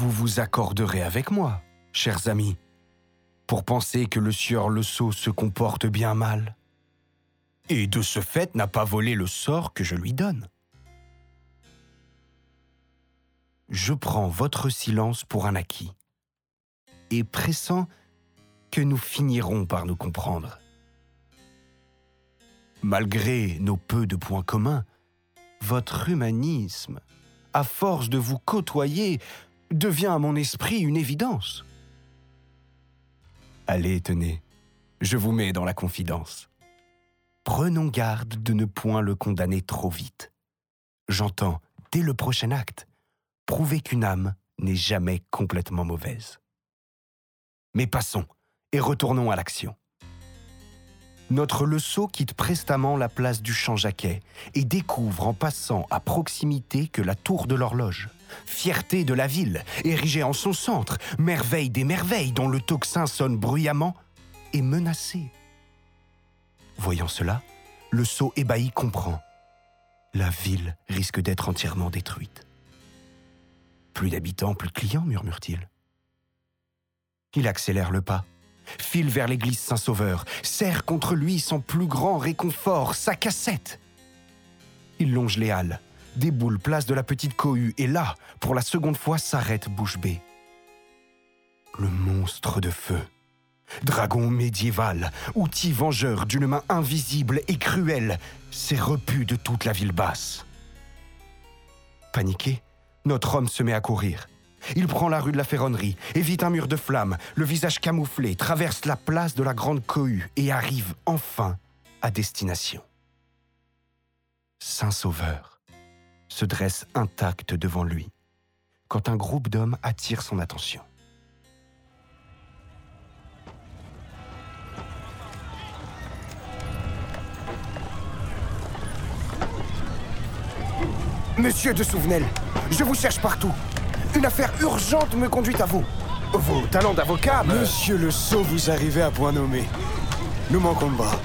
vous vous accorderez avec moi, chers amis, pour penser que le sieur Le Sceau se comporte bien mal, et de ce fait n'a pas volé le sort que je lui donne. Je prends votre silence pour un acquis, et pressant que nous finirons par nous comprendre. Malgré nos peu de points communs, votre humanisme, à force de vous côtoyer, devient à mon esprit une évidence. Allez, tenez, je vous mets dans la confidence. Prenons garde de ne point le condamner trop vite. J'entends, dès le prochain acte, prouver qu'une âme n'est jamais complètement mauvaise. Mais passons et retournons à l'action notre leçon quitte prestamment la place du Champ-Jacquet et découvre en passant à proximité que la tour de l'horloge, fierté de la ville, érigée en son centre, merveille des merveilles dont le tocsin sonne bruyamment, est menacée. Voyant cela, le sot ébahi comprend. La ville risque d'être entièrement détruite. Plus d'habitants, plus de clients, murmure-t-il. Il accélère le pas file vers l'église Saint-Sauveur, serre contre lui son plus grand réconfort, sa cassette. Il longe les halles, déboule place de la petite cohue et là, pour la seconde fois, s'arrête bouche bée. Le monstre de feu. Dragon médiéval, outil vengeur d'une main invisible et cruelle, s'est repu de toute la ville basse. Paniqué, notre homme se met à courir. Il prend la rue de la Ferronnerie, évite un mur de flammes, le visage camouflé, traverse la place de la Grande Cohue et arrive enfin à destination. Saint-Sauveur se dresse intact devant lui quand un groupe d'hommes attire son attention. Monsieur de Souvenel, je vous cherche partout. Une affaire urgente me conduit à vous. Vos talents d'avocat Monsieur le Sceau, vous arrivez à point nommé. Nous manquons de bras.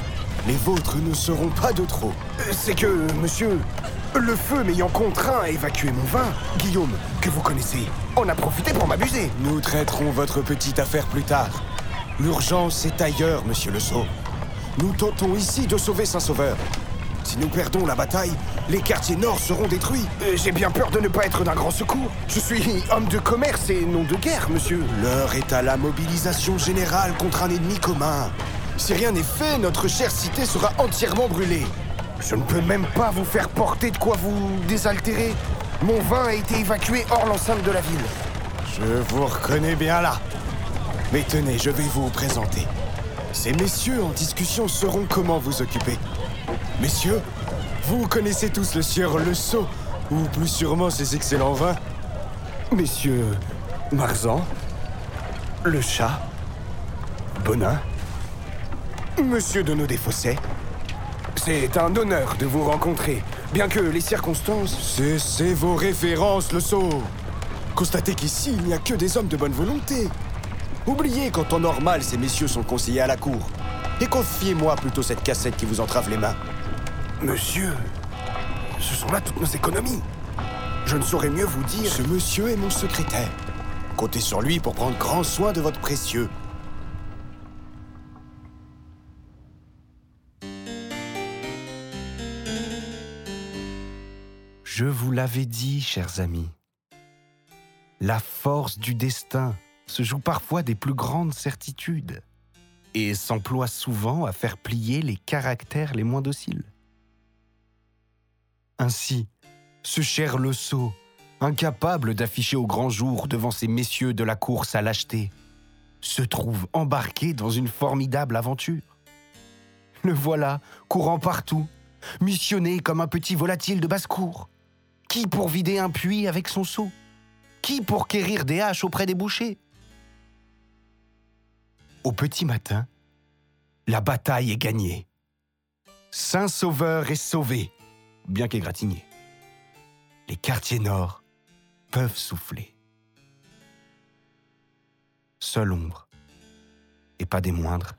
Les vôtres ne seront pas de trop. C'est que, monsieur, le feu m'ayant contraint à évacuer mon vin, Guillaume, que vous connaissez, en a profité pour m'abuser. Nous traiterons votre petite affaire plus tard. L'urgence est ailleurs, monsieur le Sceau. Nous tentons ici de sauver Saint-Sauveur. Si nous perdons la bataille, les quartiers nord seront détruits. Euh, j'ai bien peur de ne pas être d'un grand secours. Je suis homme de commerce et non de guerre, monsieur. L'heure est à la mobilisation générale contre un ennemi commun. Si rien n'est fait, notre chère cité sera entièrement brûlée. Je ne peux même pas vous faire porter de quoi vous désaltérer. Mon vin a été évacué hors l'enceinte de la ville. Je vous reconnais bien là. Mais tenez, je vais vous présenter. Ces messieurs en discussion sauront comment vous occuper. Messieurs, vous connaissez tous le sieur Le Sceau, ou plus sûrement ses excellents vins. Messieurs Marzan, Le Chat, Bonin, Monsieur de Fossés. C'est un honneur de vous rencontrer, bien que les circonstances... Cessez vos références, Le Sceau Constatez qu'ici, il n'y a que des hommes de bonne volonté. Oubliez qu'en temps normal, ces messieurs sont conseillers à la cour. Et confiez-moi plutôt cette cassette qui vous entrave les mains. Monsieur, ce sont là toutes nos économies. Je ne saurais mieux vous dire. Ce monsieur est mon secrétaire. Comptez sur lui pour prendre grand soin de votre précieux. Je vous l'avais dit, chers amis. La force du destin se joue parfois des plus grandes certitudes et s'emploie souvent à faire plier les caractères les moins dociles. Ainsi, ce cher Le Sceau, incapable d'afficher au grand jour devant ces messieurs de la course à lâcheté, se trouve embarqué dans une formidable aventure. Le voilà, courant partout, missionné comme un petit volatile de basse-cour. Qui pour vider un puits avec son seau? Qui pour quérir des haches auprès des bouchers? Au petit matin, la bataille est gagnée. Saint-Sauveur est sauvé bien qu'égratigné. Les quartiers nord peuvent souffler. Seule ombre, et pas des moindres,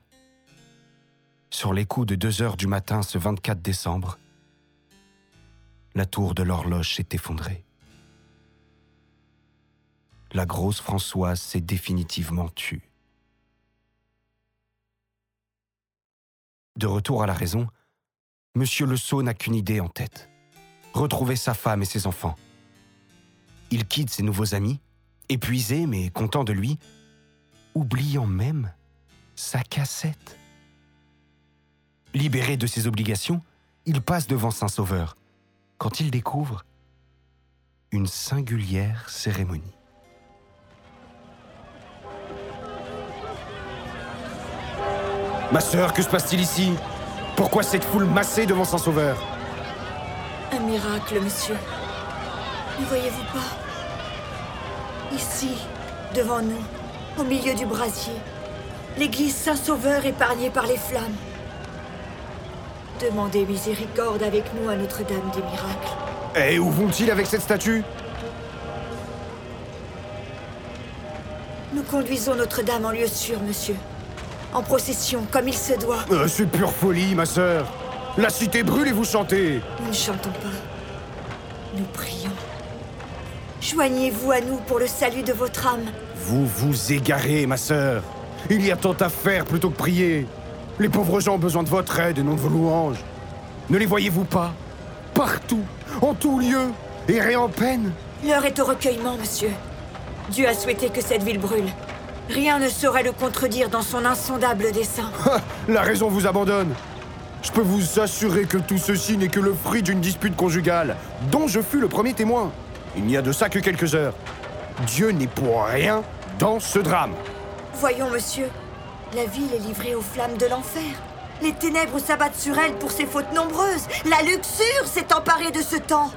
sur les coups de deux heures du matin ce 24 décembre, la tour de l'horloge s'est effondrée. la grosse Françoise s'est définitivement tue. De retour à la raison, Monsieur Le Sceau n'a qu'une idée en tête. Retrouver sa femme et ses enfants. Il quitte ses nouveaux amis, épuisé mais content de lui, oubliant même sa cassette. Libéré de ses obligations, il passe devant Saint-Sauveur, quand il découvre une singulière cérémonie. Ma sœur, que se passe-t-il ici? Pourquoi cette foule massée devant Saint-Sauveur Un miracle, monsieur. Ne voyez-vous pas? Ici, devant nous, au milieu du brasier, l'église Saint-Sauveur épargnée par les flammes. Demandez miséricorde avec nous à Notre-Dame des miracles. Et où vont-ils avec cette statue? Nous conduisons Notre-Dame en lieu sûr, monsieur. En procession, comme il se doit. Euh, C'est pure folie, ma sœur La cité brûle et vous chantez Nous ne chantons pas. Nous prions. Joignez-vous à nous pour le salut de votre âme. Vous vous égarez, ma sœur Il y a tant à faire plutôt que prier Les pauvres gens ont besoin de votre aide et non de vos louanges Ne les voyez-vous pas? Partout, en tout lieu, errés en peine? L'heure est au recueillement, monsieur. Dieu a souhaité que cette ville brûle. Rien ne saurait le contredire dans son insondable dessein. La raison vous abandonne Je peux vous assurer que tout ceci n'est que le fruit d'une dispute conjugale, dont je fus le premier témoin. Il n'y a de ça que quelques heures. Dieu n'est pour rien dans ce drame. Voyons, monsieur. La ville est livrée aux flammes de l'enfer. Les ténèbres s'abattent sur elle pour ses fautes nombreuses. La luxure s'est emparée de ce temps.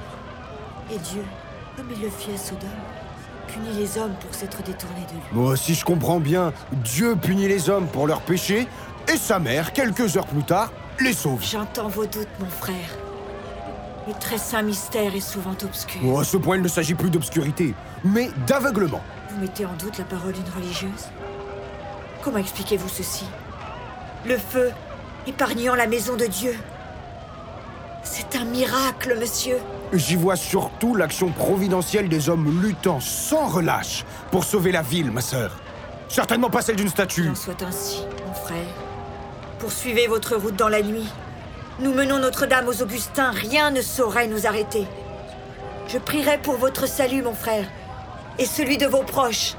Et Dieu, comme il le fit à Sodome, punit les hommes pour s'être détournés de lui. Moi, si je comprends bien, Dieu punit les hommes pour leurs péchés, et sa mère, quelques heures plus tard, les sauve. J'entends vos doutes, mon frère. Le très saint mystère est souvent obscur. Oh, à ce point, il ne s'agit plus d'obscurité, mais d'aveuglement. Vous mettez en doute la parole d'une religieuse? Comment expliquez-vous ceci? Le feu épargnant la maison de Dieu. C'est un miracle, monsieur. J'y vois surtout l'action providentielle des hommes luttant sans relâche pour sauver la ville, ma sœur. Certainement pas celle d'une statue. Qu'il en soit ainsi, mon frère. Poursuivez votre route dans la nuit. Nous menons Notre-Dame aux Augustins, rien ne saurait nous arrêter. Je prierai pour votre salut, mon frère, et celui de vos proches.